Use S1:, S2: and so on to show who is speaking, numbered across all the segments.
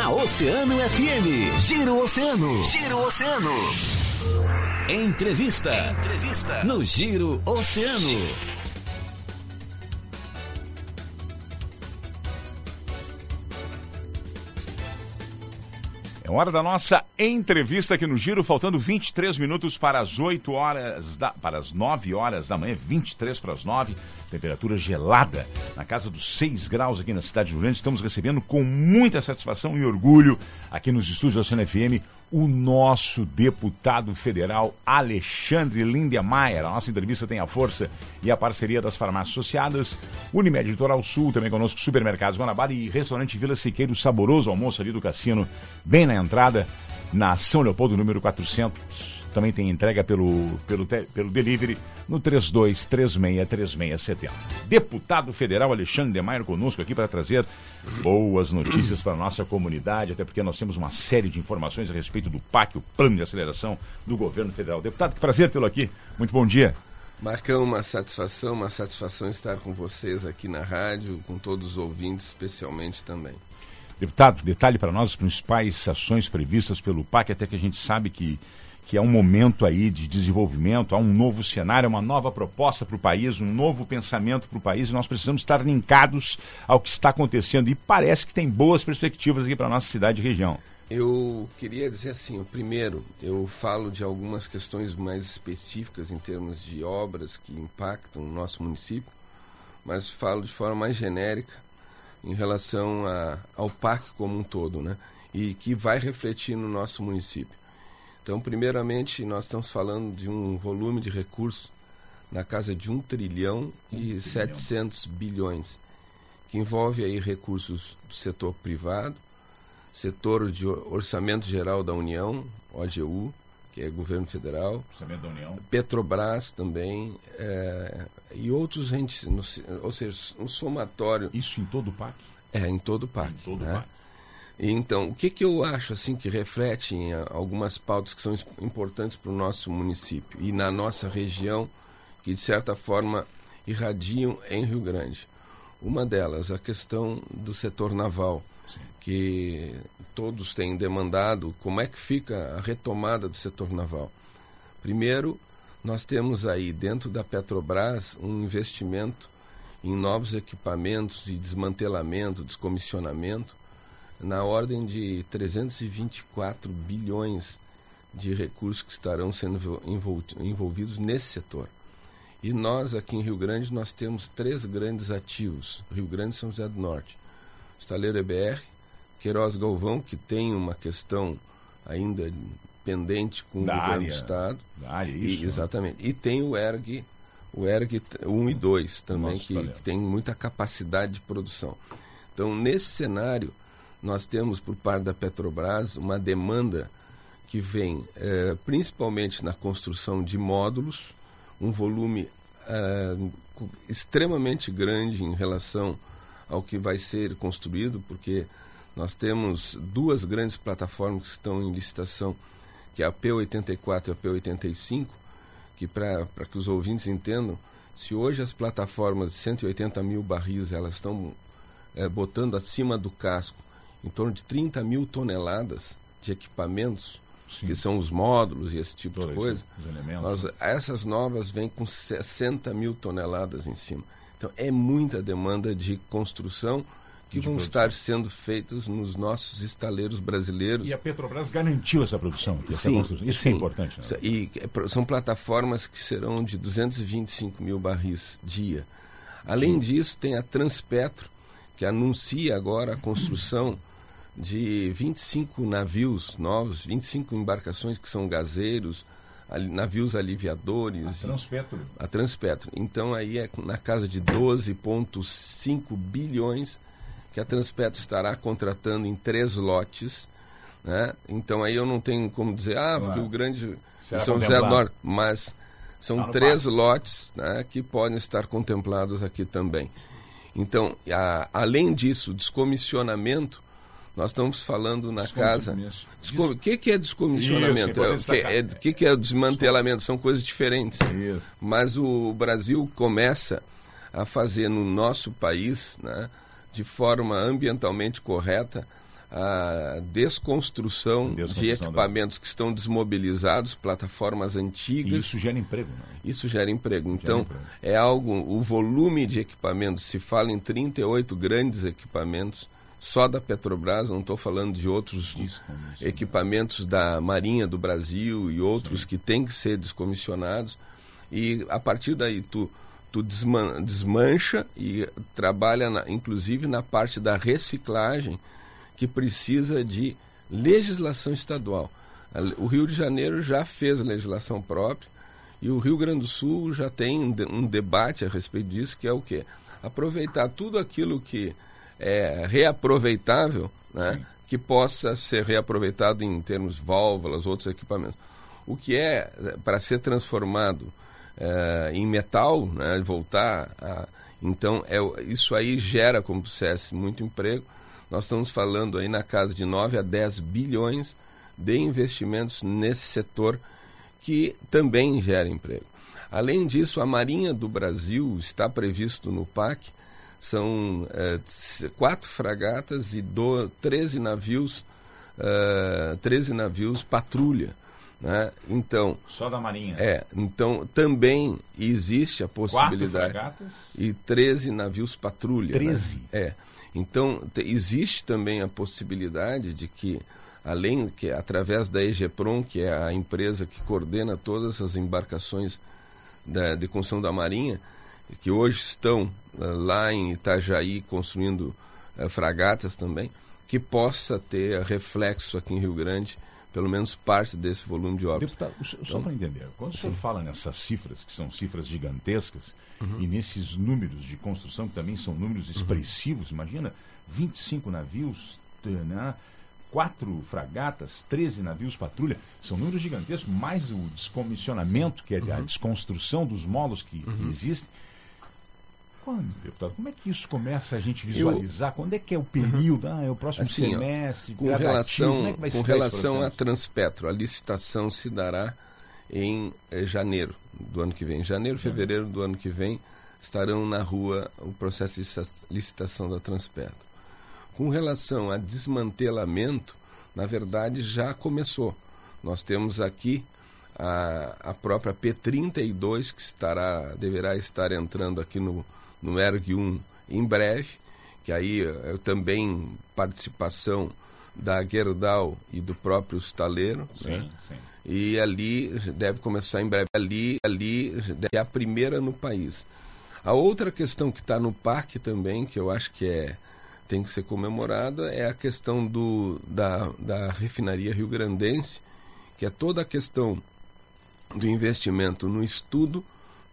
S1: na Oceano FM. Giro Oceano. Giro Oceano. Entrevista. Entrevista. No Giro Oceano.
S2: É hora da nossa entrevista aqui no Giro, faltando 23 minutos para as 8 horas, da, para as 9 horas da manhã, 23 para as 9, temperatura gelada, na casa dos 6 graus aqui na cidade de Rio Grande. Estamos recebendo com muita satisfação e orgulho aqui nos estúdios da Oceano FM o nosso deputado federal Alexandre Lindemeyer. A nossa entrevista tem a força e a parceria das farmácias associadas, Unimed Litoral Sul, também conosco Supermercados Guanabara e Restaurante Vila Siqueiro, saboroso almoço ali do cassino, bem na entrada, na São Leopoldo, número 400 também tem entrega pelo, pelo, pelo delivery no 32363670. Deputado Federal Alexandre de Maio conosco aqui para trazer boas notícias para a nossa comunidade, até porque nós temos uma série de informações a respeito do PAC, o Plano de Aceleração do Governo Federal. Deputado, que prazer tê-lo aqui. Muito bom dia.
S3: Marcão, uma satisfação, uma satisfação estar com vocês aqui na rádio, com todos os ouvintes, especialmente também.
S2: Deputado, detalhe para nós as principais ações previstas pelo PAC, até que a gente sabe que que é um momento aí de desenvolvimento, há um novo cenário, uma nova proposta para o país, um novo pensamento para o país e nós precisamos estar linkados ao que está acontecendo e parece que tem boas perspectivas aqui para a nossa cidade e região.
S3: Eu queria dizer assim, primeiro, eu falo de algumas questões mais específicas em termos de obras que impactam o nosso município, mas falo de forma mais genérica em relação a, ao PAC como um todo, né? E que vai refletir no nosso município. Então, primeiramente, nós estamos falando de um volume de recursos na casa de 1 trilhão e um 700 bilhões, que envolve aí recursos do setor privado, setor de orçamento geral da União, OGU, que é governo federal,
S2: orçamento da União,
S3: Petrobras também é, e outros entes, ou seja, um somatório.
S2: Isso em todo o PAC?
S3: É, em todo o PAC.
S2: Em todo né? o PAC.
S3: Então, o que, que eu acho assim que reflete em algumas pautas que são importantes para o nosso município e na nossa região, que de certa forma irradiam em Rio Grande? Uma delas, a questão do setor naval, Sim. que todos têm demandado como é que fica a retomada do setor naval. Primeiro, nós temos aí dentro da Petrobras um investimento em novos equipamentos e desmantelamento, descomissionamento na ordem de 324 bilhões de recursos que estarão sendo envolvidos nesse setor. E nós aqui em Rio Grande nós temos três grandes ativos, Rio Grande e São José do Norte. Estaleiro EBR, Queiroz Galvão, que tem uma questão ainda pendente com da o governo área, do estado.
S2: Da área, isso.
S3: E, exatamente. E tem o ERG, o ERG 1 e 2 também, que, que tem muita capacidade de produção. Então, nesse cenário, nós temos por parte da Petrobras uma demanda que vem eh, principalmente na construção de módulos, um volume eh, extremamente grande em relação ao que vai ser construído, porque nós temos duas grandes plataformas que estão em licitação, que é a P84 e a P85, que para que os ouvintes entendam, se hoje as plataformas de 180 mil barris elas estão é, botando acima do casco em torno de 30 mil toneladas de equipamentos, Sim. que são os módulos e esse tipo Todo de coisa. Nós, essas novas vêm com 60 mil toneladas em cima. Então é muita demanda de construção que de vão produção. estar sendo feitas nos nossos estaleiros brasileiros.
S2: E a Petrobras garantiu essa produção, essa sim, construção. Isso é sim. é importante. Né?
S3: E é, são plataformas que serão de 225 mil barris dia. Além sim. disso, tem a Transpetro, que anuncia agora a construção de 25 navios novos, 25 embarcações que são gazeiros, navios aliviadores. A
S2: Transpetro.
S3: A Transpetro. Então aí é na casa de 12,5 bilhões que a Transpetro estará contratando em três lotes. Né? Então aí eu não tenho como dizer, ah, porque o grande Será São José do Norte, mas são três lotes né, que podem estar contemplados aqui também. Então, a, além disso, descomissionamento nós estamos falando na casa. O que, que é descomissionamento? O que, é, que, que é desmantelamento? São coisas diferentes. Isso. Mas o Brasil começa a fazer no nosso país, né, de forma ambientalmente correta, a desconstrução, desconstrução de equipamentos das... que estão desmobilizados, plataformas antigas. E
S2: isso gera emprego,
S3: é? Isso gera emprego. Então, gera emprego. é algo, o volume de equipamentos, se fala em 38 grandes equipamentos, só da Petrobras, não estou falando de outros equipamentos da Marinha do Brasil e outros que têm que ser descomissionados. E a partir daí tu, tu desman desmancha e trabalha, na, inclusive, na parte da reciclagem, que precisa de legislação estadual. O Rio de Janeiro já fez a legislação própria e o Rio Grande do Sul já tem um debate a respeito disso, que é o quê? Aproveitar tudo aquilo que é reaproveitável, né? que possa ser reaproveitado em termos válvulas, outros equipamentos. O que é para ser transformado é, em metal, né? voltar a, então é, isso aí gera, como dissesse, muito emprego nós estamos falando aí na casa de 9 a 10 bilhões de investimentos nesse setor que também gera emprego. Além disso, a Marinha do Brasil está previsto no PAC, são é, quatro fragatas e do, 13 navios, uh, 13 navios patrulha. Né? Então,
S2: Só da Marinha.
S3: É, então também existe a possibilidade.
S2: Quatro fragatas?
S3: E 13 navios patrulha.
S2: 13?
S3: Né? É. Então, existe também a possibilidade de que, além que através da EGEPROM, que é a empresa que coordena todas as embarcações da, de construção da Marinha, que hoje estão uh, lá em Itajaí construindo uh, fragatas também, que possa ter reflexo aqui em Rio Grande pelo menos parte desse volume de obras.
S2: Deputado, só então, para entender, quando sim. o senhor fala nessas cifras, que são cifras gigantescas, uhum. e nesses números de construção, que também são números uhum. expressivos, uhum. imagina 25 navios, né? quatro fragatas, 13 navios patrulha, são números gigantescos, mais o descomissionamento, que é a uhum. desconstrução dos molos que, que uhum. existem quando, deputado? Como é que isso começa a gente visualizar? Eu, quando é que é o período? Ah, é o próximo assim, semestre?
S3: com relação, é com relação à Transpetro, a licitação se dará em eh, janeiro do ano que vem. Janeiro, fevereiro do ano que vem estarão na rua o processo de licitação da Transpetro. Com relação a desmantelamento, na verdade já começou. Nós temos aqui a, a própria P32 que estará deverá estar entrando aqui no no ERG 1 em breve, que aí eu também participação da Gerdau e do próprio estaleiro. Sim, né? sim. E ali deve começar em breve. Ali, ali é a primeira no país. A outra questão que está no parque também, que eu acho que é tem que ser comemorada, é a questão do, da, da refinaria Rio Grandense, que é toda a questão do investimento no estudo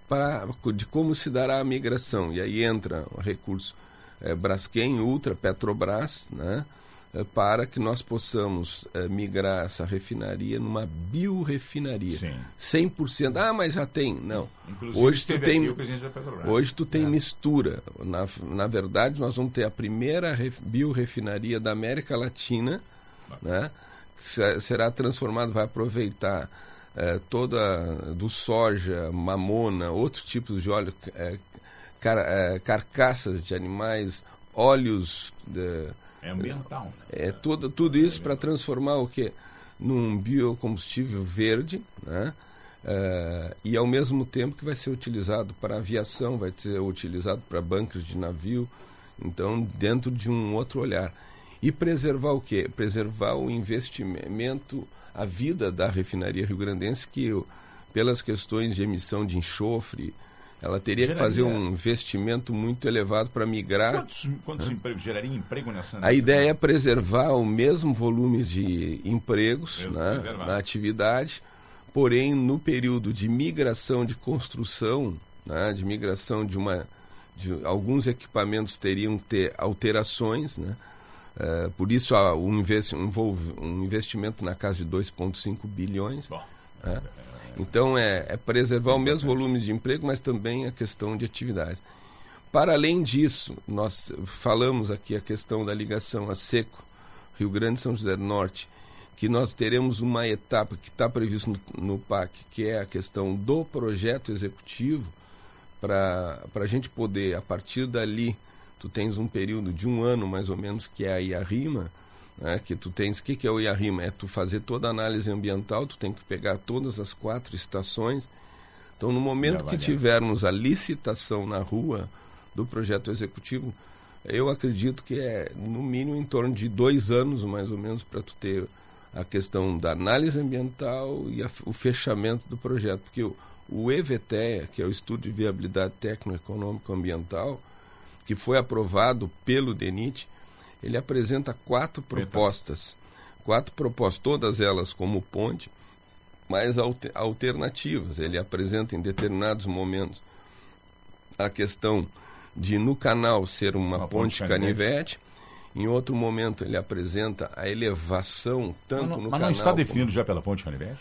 S3: para, de como se dará a migração. E aí entra o recurso é, Braskem, Ultra, Petrobras, né? É, para que nós possamos é, migrar essa refinaria numa biorefinaria. Sim. 100%. Ah, mas já tem. Não. Inclusive, hoje tu tem, hoje tu tem é. mistura. Na, na verdade, nós vamos ter a primeira biorefinaria da América Latina, né? que será transformada, vai aproveitar é, toda do soja, mamona, outros tipos de óleo, é, car, é, carcaças de animais, óleos. De,
S2: é ambiental. Né?
S3: É tudo, tudo isso para transformar o que? Num biocombustível verde, né? É, e ao mesmo tempo que vai ser utilizado para aviação, vai ser utilizado para bancos de navio, então dentro de um outro olhar. E preservar o quê? Preservar o investimento a vida da refinaria rio-grandense que pelas questões de emissão de enxofre, ela teria geraria... que fazer um investimento muito elevado para migrar.
S2: Quantos, quantos empregos geraria emprego nessa?
S3: A ideia é preservar o mesmo volume de empregos né, na atividade, porém no período de migração de construção, né, de migração de uma, de alguns equipamentos teriam que ter alterações, né? Uh, por isso um, um investimento na casa de 2,5 bilhões. Bom, é. É, então é, é preservar o mesmo volume de emprego, mas também a questão de atividade. Para além disso, nós falamos aqui a questão da ligação a Seco, Rio Grande e São José do Norte, que nós teremos uma etapa que está prevista no, no, PAC, que é a questão do projeto executivo, para a gente poder, a partir dali, tu tens um período de um ano mais ou menos que é a rima, né, que tu tens, o que, que é o IARIMA? É tu fazer toda a análise ambiental, tu tem que pegar todas as quatro estações. Então, no momento que tivermos a licitação na rua do projeto executivo, eu acredito que é no mínimo em torno de dois anos, mais ou menos, para tu ter a questão da análise ambiental e a, o fechamento do projeto. Porque o, o EVTEA, que é o Estudo de Viabilidade Técnico-Econômico Ambiental, que foi aprovado pelo DENIT, ele apresenta quatro propostas. Quatro propostas, todas elas como ponte, mas alter, alternativas. Ele apresenta em determinados momentos a questão de no canal ser uma, uma ponte, ponte canivete. canivete. Em outro momento ele apresenta a elevação tanto
S2: mas não,
S3: no
S2: mas
S3: canal.
S2: Mas não está definido como... já pela ponte canivete?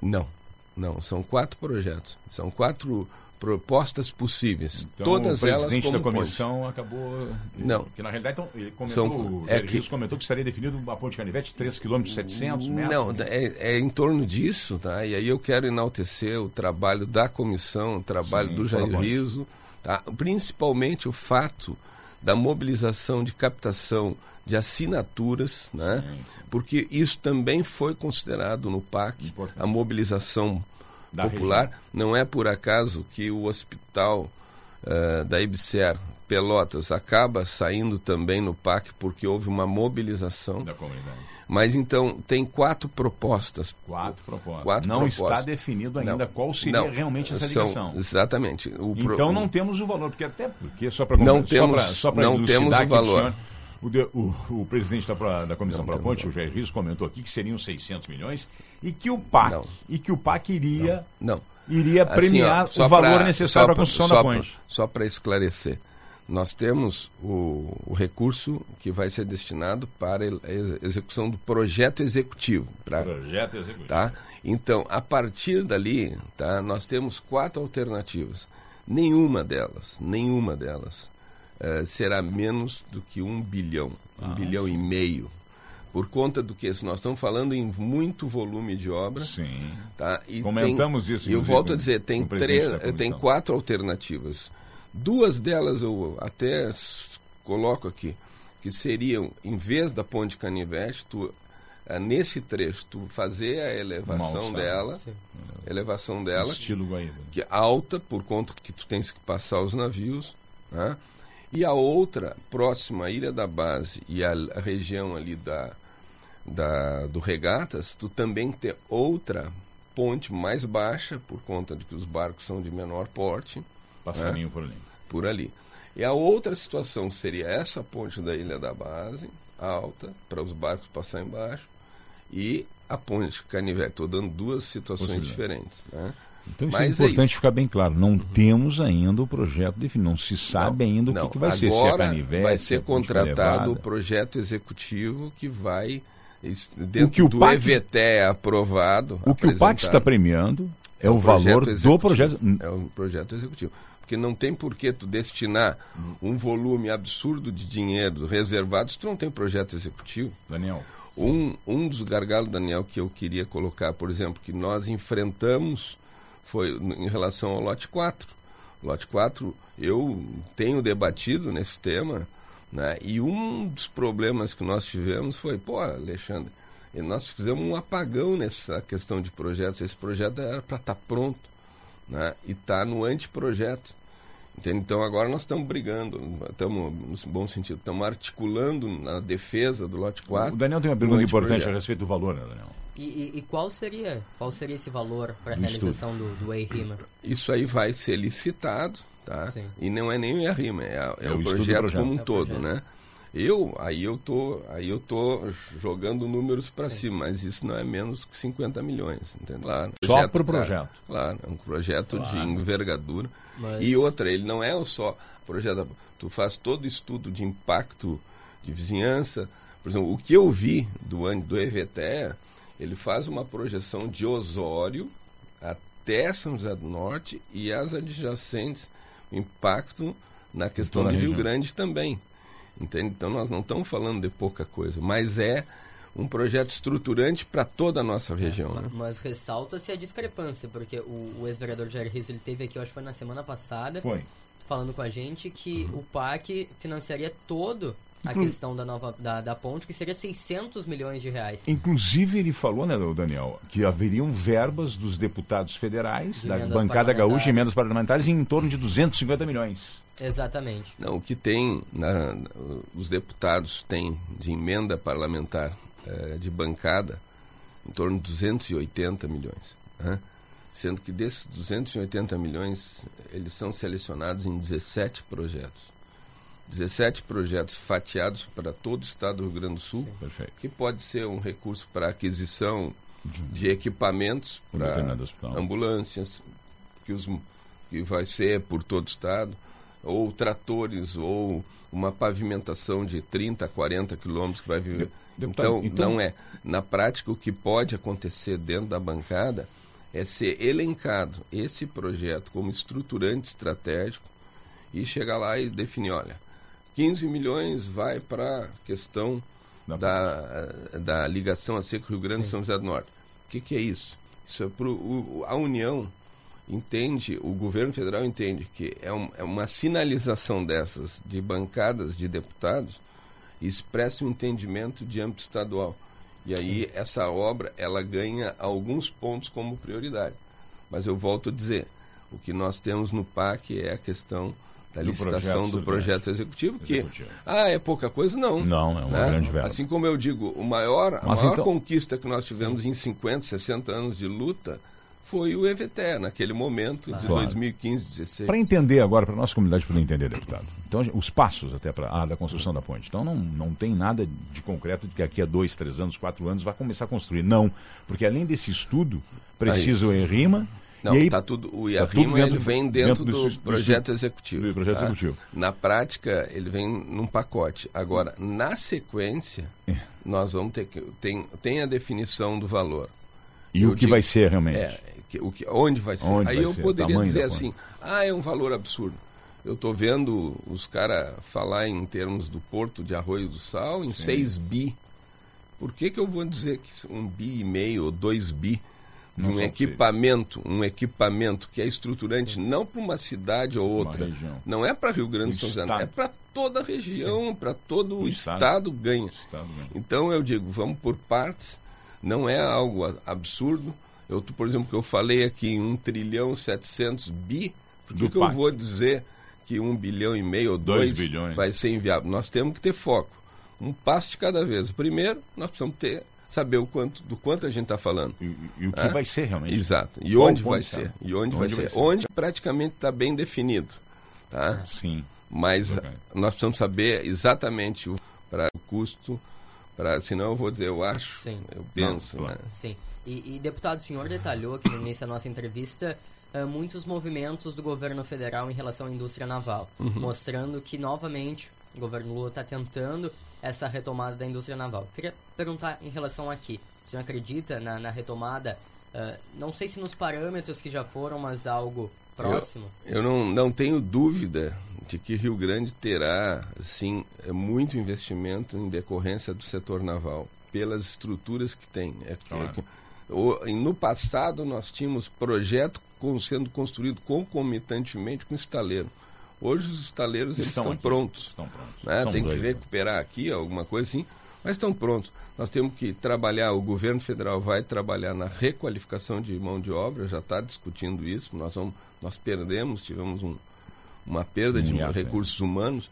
S3: Não, não. São quatro projetos. São quatro propostas possíveis.
S2: Então,
S3: todas elas
S2: O presidente da comissão ponte. acabou.
S3: Não.
S2: Que na realidade então, ele comentou, São, é que, comentou que estaria definido a ponte canivete 3 km 700 metros.
S3: Não, é, é, em torno disso, tá? E aí eu quero enaltecer o trabalho da comissão, o trabalho Sim, do Jair Riso, tá? Principalmente o fato da mobilização de captação de assinaturas, né? Sim. Porque isso também foi considerado no PAC, Importante. a mobilização da popular. Região. Não é por acaso que o hospital uh, da IBSER Pelotas acaba saindo também no PAC porque houve uma mobilização
S2: da comunidade.
S3: Mas então tem quatro propostas.
S2: Quatro propostas. Quatro não propostas. está definido ainda não, qual seria não, realmente essa
S3: são,
S2: ligação.
S3: Exatamente.
S2: O então pro... não temos o valor, porque até porque só para
S3: não temos, só para não temos o valor.
S2: O, de, o, o, presidente da, da Comissão para Ponte, o Jair Rios, comentou aqui que seriam 600 milhões e que o PAC, não. e que o PAC iria,
S3: não,
S2: iria assim, premiar ó, o valor pra, necessário para a construção da ponte.
S3: Só para esclarecer, nós temos o, o, recurso que vai ser destinado para a execução do projeto executivo. Pra,
S2: projeto executivo.
S3: Tá? Então, a partir dali, tá, nós temos quatro alternativas. Nenhuma delas, nenhuma delas uh, será menos do que um bilhão, um ah, bilhão sim. e meio. Por conta do que nós estamos falando em muito volume de obra.
S2: Sim.
S3: Tá? E
S2: Comentamos
S3: tem,
S2: isso.
S3: Eu volto a dizer, tem três, tem quatro alternativas. Duas delas eu até coloco aqui, que seriam, em vez da ponte canivete, tu, uh, nesse trecho, tu fazer a elevação dela, Sim. elevação dela,
S2: estilo Guaíba.
S3: que é alta por conta que tu tens que passar os navios, né? E a outra, próxima à Ilha da Base e a, a região ali da, da, do Regatas, tu também tem outra ponte mais baixa, por conta de que os barcos são de menor porte.
S2: Passarinho né? por ali.
S3: Por ali. E a outra situação seria essa ponte da Ilha da Base, alta, para os barcos passar embaixo, e a ponte Canivete. Estou dando duas situações diferentes. Né?
S2: Então isso é Mas é importante é isso. ficar bem claro. Não uhum. temos ainda o projeto definido. Não se sabe não, ainda o que, que, vai
S3: Agora
S2: ser.
S3: Se é canivete, vai ser contratado o projeto executivo que vai dentro o que o do PAC, EVT aprovado.
S2: O que o PAC está premiando é, é o, o valor do projeto.
S3: É o projeto executivo. Porque não tem por que tu destinar um volume absurdo de dinheiro reservado se tu não tem projeto executivo.
S2: Daniel.
S3: Um, um dos gargalos, Daniel, que eu queria colocar, por exemplo, que nós enfrentamos foi em relação ao lote 4. Lote 4, eu tenho debatido nesse tema, né? e um dos problemas que nós tivemos foi, pô, Alexandre, nós fizemos um apagão nessa questão de projetos. Esse projeto era para estar tá pronto né? e está no anteprojeto. Entende? Então agora nós estamos brigando, estamos, no bom sentido, estamos articulando na defesa do lote 4.
S2: O Daniel tem uma pergunta importante a respeito do valor, né, Daniel?
S4: E, e, e, qual seria qual seria esse valor para a realização do, do EIRIMA?
S3: Isso aí vai ser licitado, tá? Sim. E não é nem o EIRIMA, é, é, é o, o projeto, projeto, como um é todo, né? Eu, aí eu tô, aí eu tô jogando números para cima, mas isso não é menos que 50 milhões, entendeu? Claro,
S2: só para o projeto.
S3: Claro, é um projeto claro. de envergadura. Mas... E outra, ele não é só projeto, tu faz todo estudo de impacto de vizinhança. Por exemplo, o que eu vi do do EVTE ele faz uma projeção de Osório até São José do Norte e as adjacentes, o impacto na questão de Rio Grande também. Entende? Então nós não estamos falando de pouca coisa, mas é um projeto estruturante para toda a nossa região.
S4: É,
S3: né?
S4: Mas ressalta-se a discrepância, porque o, o ex-vereador Jair Risso ele teve aqui, acho que foi na semana passada,
S2: foi.
S4: falando com a gente que uhum. o PAC financiaria todo a Inclu... questão da nova da, da ponte, que seria 600 milhões de reais.
S2: Inclusive, ele falou, né, Daniel, que haveriam verbas dos deputados federais, de da bancada gaúcha, emendas parlamentares, em torno de 250 milhões.
S4: Exatamente.
S3: Não, o que tem, na, os deputados têm de emenda parlamentar é, de bancada, em torno de 280 milhões. Né? Sendo que desses 280 milhões, eles são selecionados em 17 projetos. 17 projetos fatiados para todo o estado do Rio Grande do Sul,
S2: Sim,
S3: que pode ser um recurso para aquisição de equipamentos para ambulâncias, que, os, que vai ser por todo o estado, ou tratores, ou uma pavimentação de 30, 40 quilômetros que vai viver. Então, então, não é. Na prática, o que pode acontecer dentro da bancada é ser elencado esse projeto como estruturante estratégico e chegar lá e definir, olha, 15 milhões vai para a questão da, da ligação a Seco Rio Grande e São José do Norte. O que, que é isso? Isso é pro, o, a União entende, o governo federal entende que é, um, é uma sinalização dessas de bancadas de deputados e expressa um entendimento de âmbito estadual. E aí Sim. essa obra ela ganha alguns pontos como prioridade. Mas eu volto a dizer, o que nós temos no PAC é a questão da do licitação projeto do projeto executivo, que executivo. ah, é pouca coisa, não.
S2: Não, é uma né? grande verba.
S3: Assim como eu digo, o maior, a maior então... conquista que nós tivemos Sim. em 50, 60 anos de luta foi o EVT, naquele momento de claro. 2015, 16.
S2: Para entender agora, para a nossa comunidade poder entender, deputado. Então, os passos até para ah, da construção da ponte. Então, não, não tem nada de concreto de que aqui a dois, três anos, quatro anos vai começar a construir. Não, porque além desse estudo, precisa Aí. o ERIMA
S3: não, aí, tá tudo, o IARIMA tá ele vem dentro, dentro do, do, projeto do, executivo.
S2: Do projeto tá? executivo.
S3: Na prática, ele vem num pacote. Agora, na sequência, é. nós vamos ter que. Tem, tem a definição do valor.
S2: E eu o que digo, vai ser realmente?
S3: É, que, o que, onde vai ser?
S2: Onde
S3: aí
S2: vai
S3: eu
S2: ser?
S3: poderia dizer assim: ah, é um valor absurdo. Eu estou vendo os caras falar em termos do Porto de Arroio do Sal em 6 bi. Por que, que eu vou dizer que um bi e meio ou 2 bi? Não um equipamento, um equipamento que é estruturante não para uma cidade ou outra, não é para Rio Grande do Sul, é para toda a região, para todo o, o estado, estado, ganha. o estado, ganha. Então eu digo, vamos por partes, não é algo absurdo. Eu, por exemplo, que eu falei aqui em 1 trilhão 700 bi, por que, que eu vou dizer que 1 bilhão e meio ou 2 vai ser inviável? Nós temos que ter foco. Um passo de cada vez. Primeiro, nós precisamos ter saber o quanto, do quanto a gente está falando.
S2: E, e, o que é? vai ser realmente.
S3: Exato. E Qual onde vai ser. E onde, onde vai, vai, ser. ser. Onde praticamente está bem definido. Tá?
S2: Sim.
S3: Mas okay. nós precisamos saber exatamente o, para o custo, para senão eu vou dizer, eu acho, Sim. eu penso. Não, claro.
S4: né? Sim. E, e, deputado, o senhor detalhou aqui no início da nossa entrevista uh, muitos movimentos do governo federal em relação à indústria naval, uhum. mostrando que novamente o governo Lula está tentando essa retomada da indústria naval. Queria perguntar em relação aqui, o senhor acredita na, na retomada, uh, não sei se nos parâmetros que já foram, mas algo próximo?
S3: Eu, eu não, não tenho dúvida de que Rio Grande terá, sim, muito investimento em decorrência do setor naval, pelas estruturas que tem. É que, claro. é que, o, no passado, nós tínhamos projeto com, sendo construído concomitantemente com estaleiro. Hoje os estaleiros estão, estão prontos.
S2: Estão prontos.
S3: Né? Tem que né? recuperar aqui alguma coisa assim, mas estão prontos. Nós temos que trabalhar, o governo federal vai trabalhar na requalificação de mão de obra, já está discutindo isso. Nós, vamos, nós perdemos, tivemos um, uma perda de recursos humanos.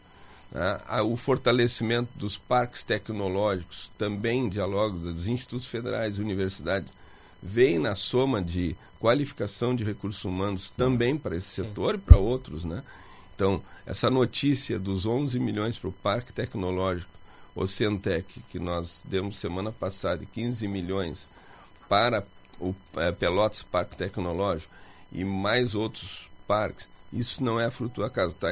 S3: Né? O fortalecimento dos parques tecnológicos, também diálogos dos institutos federais e universidades, vem na soma de qualificação de recursos humanos também para esse setor Sim. e para outros, né? Então, essa notícia dos 11 milhões para o Parque Tecnológico Oceantec, que nós demos semana passada, e 15 milhões para o é, Pelotas Parque Tecnológico e mais outros parques, isso não é fruto do acaso. Está,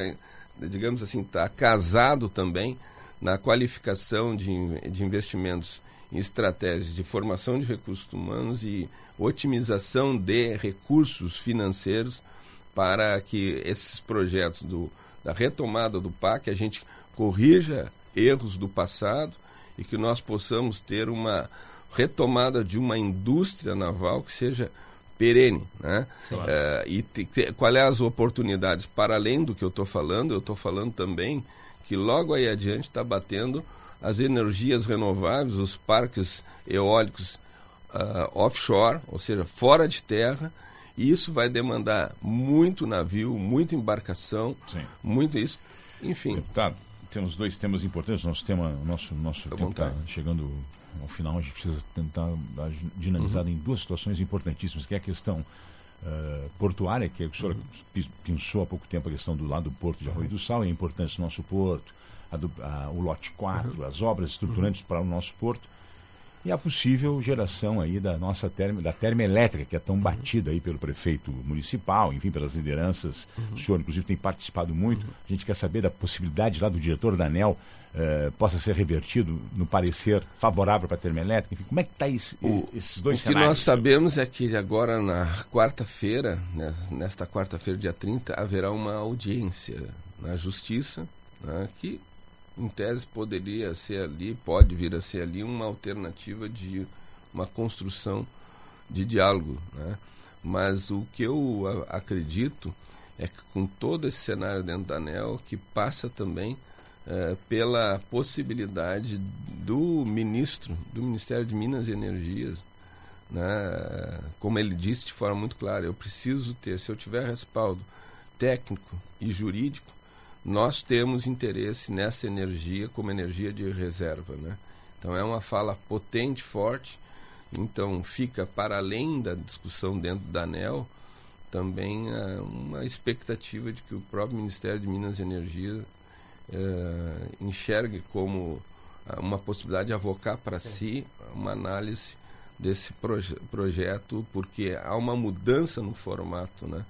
S3: digamos assim, está casado também na qualificação de, de investimentos em estratégias de formação de recursos humanos e otimização de recursos financeiros para que esses projetos do, da retomada do PAC, a gente corrija erros do passado e que nós possamos ter uma retomada de uma indústria naval que seja perene. Né? É, e te, te, qual é as oportunidades? Para além do que eu estou falando, eu estou falando também que logo aí adiante está batendo as energias renováveis, os parques eólicos uh, offshore, ou seja, fora de terra, e isso vai demandar muito navio, muita embarcação, Sim. muito isso. Enfim.
S2: Tá, temos dois temas importantes. Nosso tema, nosso nosso tempo está chegando ao final. A gente precisa tentar dinamizar uhum. em duas situações importantíssimas, que é a questão uh, portuária, que a senhora uhum. pensou há pouco tempo a questão do lado do porto de Arroio do Sal, e a importância do nosso porto, a do, a, o lote 4, uhum. as obras estruturantes uhum. para o nosso porto e a possível geração aí da nossa termo, da termoelétrica, que é tão batida aí pelo prefeito municipal, enfim, pelas lideranças. Uhum. O senhor, inclusive, tem participado muito. Uhum. A gente quer saber da possibilidade lá do diretor da ANEL uh, possa ser revertido no parecer favorável para a termoelétrica. Enfim, como é que está esse, esses dois
S3: o
S2: cenários?
S3: O que nós sabemos é que agora, na quarta-feira, né, nesta quarta-feira, dia 30, haverá uma audiência na Justiça, né, que em tese poderia ser ali, pode vir a ser ali uma alternativa de uma construção de diálogo, né? Mas o que eu acredito é que com todo esse cenário dentro da ANEL, que passa também é, pela possibilidade do ministro, do Ministério de Minas e Energias, né? como ele disse de forma muito clara, eu preciso ter, se eu tiver respaldo técnico e jurídico, nós temos interesse nessa energia como energia de reserva. Né? Então é uma fala potente, forte, então fica para além da discussão dentro da ANEL também uh, uma expectativa de que o próprio Ministério de Minas e Energia uh, enxergue como uh, uma possibilidade de avocar para si uma análise desse proje projeto, porque há uma mudança no formato, né?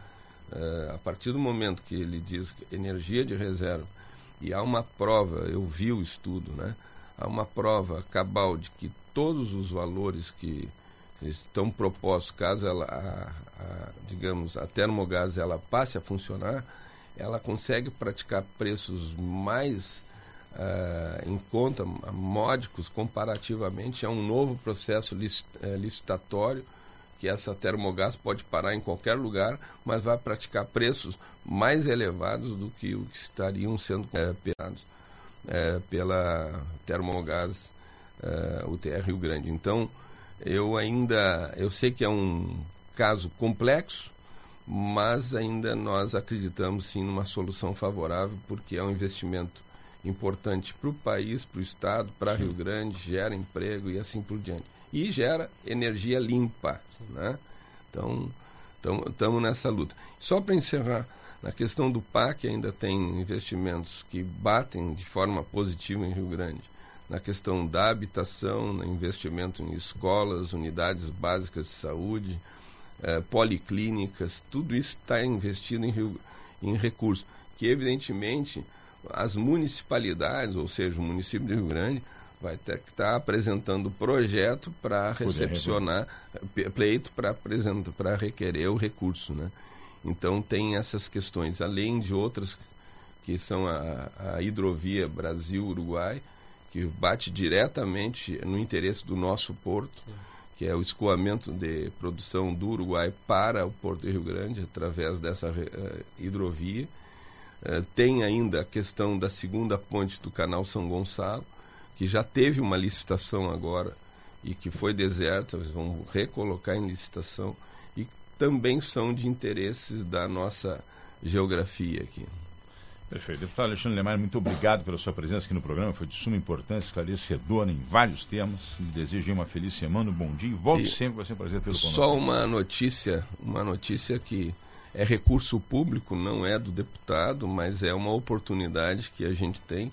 S3: Uh, a partir do momento que ele diz que energia de reserva e há uma prova, eu vi o estudo, né? Há uma prova cabal de que todos os valores que estão propostos, caso ela, a, a, digamos, a termogás ela passe a funcionar, ela consegue praticar preços mais uh, em conta, módicos comparativamente a um novo processo eh, licitatório que essa termogás pode parar em qualquer lugar, mas vai praticar preços mais elevados do que o que estariam sendo é, pagados é, pela termogás é, UTR Rio Grande. Então, eu ainda, eu sei que é um caso complexo, mas ainda nós acreditamos sim numa solução favorável, porque é um investimento importante para o país, para o estado, para Rio Grande, gera emprego e assim por diante e gera energia limpa. Né? Então, estamos nessa luta. Só para encerrar, na questão do PAC ainda tem investimentos que batem de forma positiva em Rio Grande. Na questão da habitação, no investimento em escolas, unidades básicas de saúde, eh, policlínicas, tudo isso está investido em, em recursos que, evidentemente, as municipalidades, ou seja, o município de Rio Grande, vai ter que estar tá apresentando projeto para recepcionar pleito para apresentar para requerer o recurso, né? Então tem essas questões, além de outras que são a, a hidrovia Brasil-Uruguai, que bate diretamente no interesse do nosso porto, Sim. que é o escoamento de produção do Uruguai para o Porto de Rio Grande, através dessa uh, hidrovia. Uh, tem ainda a questão da segunda ponte do canal São Gonçalo, que já teve uma licitação agora e que foi deserta, vão recolocar em licitação e também são de interesses da nossa geografia aqui.
S2: Perfeito. Deputado Alexandre Lemar, muito obrigado pela sua presença aqui no programa. Foi de suma importância, esclarecedora em vários temas. Desejo uma feliz semana, um bom dia. Volte e sempre, vai ser um prazer tê-lo
S3: conosco. Só uma notícia, uma notícia que é recurso público, não é do deputado, mas é uma oportunidade que a gente tem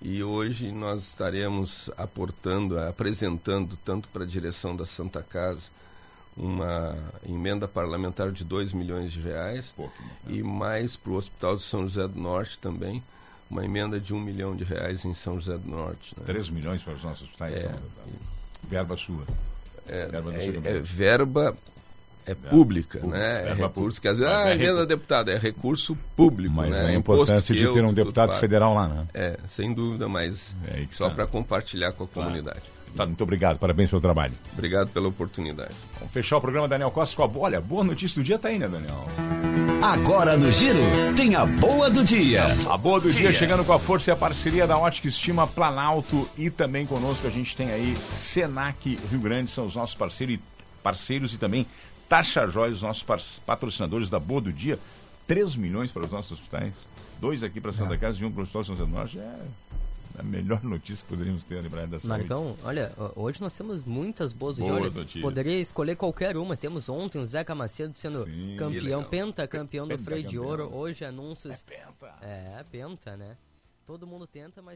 S3: e hoje nós estaremos aportando, apresentando tanto para a direção da Santa Casa uma emenda parlamentar de 2 milhões de reais Pô, e mais para o Hospital de São José do Norte também uma emenda de um milhão de reais em São José do Norte.
S2: Né? 3 milhões para os nossos hospitais? É, verba sua.
S3: É, verba, é, é verba é pública, é, né? É recurso, quer dizer, ah, é emenda recu... deputado, é recurso público,
S2: mas
S3: né?
S2: a importância de ter um deputado federal lá, né?
S3: É, sem dúvida, mas é só para compartilhar com a comunidade.
S2: Claro. Deputado, muito obrigado. Parabéns pelo trabalho.
S3: Obrigado pela oportunidade.
S2: Vamos fechar o programa, Daniel Costa, com a boa. Olha, boa notícia do dia tá aí, né, Daniel?
S1: Agora no Giro, tem a boa do dia.
S2: A boa do dia, dia chegando com a força e a parceria da Ótica Estima Planalto e também conosco a gente tem aí Senac Rio Grande, são os nossos parceiros e, parceiros e também Taxa Joias, os nossos patrocinadores da boa do dia. 3 milhões para os nossos hospitais, dois aqui para Santa é. Casa e um para o Hospital São José do Norte. É a melhor notícia que poderíamos ter Praia da Saúde.
S4: Marcão, olha, hoje nós temos muitas boas, boas notícias. Poderia escolher qualquer uma. Temos ontem o Zeca Macedo sendo Sim, campeão, penta campeão do Freio de Ouro. Hoje anúncios.
S2: É penta.
S4: É, penta, né? Todo mundo tenta, mas